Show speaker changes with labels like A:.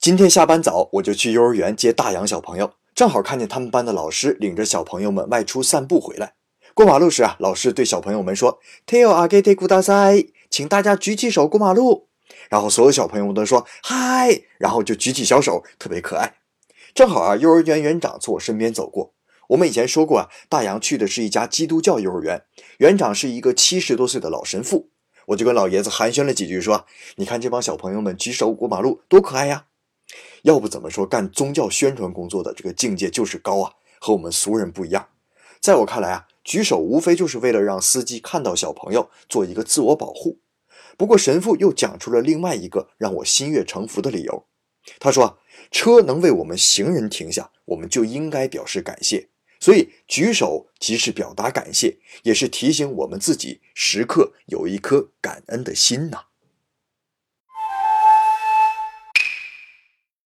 A: 今天下班早，我就去幼儿园接大洋小朋友，正好看见他们班的老师领着小朋友们外出散步回来。过马路时啊，老师对小朋友们说 t e l a g e t e k u d a s a 请大家举起手过马路。”然后所有小朋友们都说嗨，然后就举起小手，特别可爱。正好啊，幼儿园园长从我身边走过。我们以前说过啊，大洋去的是一家基督教幼儿园，园长是一个七十多岁的老神父。我就跟老爷子寒暄了几句，说：“你看这帮小朋友们举手过马路，多可爱呀！要不怎么说干宗教宣传工作的这个境界就是高啊，和我们俗人不一样。在我看来啊，举手无非就是为了让司机看到小朋友，做一个自我保护。”不过神父又讲出了另外一个让我心悦诚服的理由。他说啊：“车能为我们行人停下，我们就应该表示感谢。所以举手即是表达感谢，也是提醒我们自己时刻有一颗感恩的心呐。”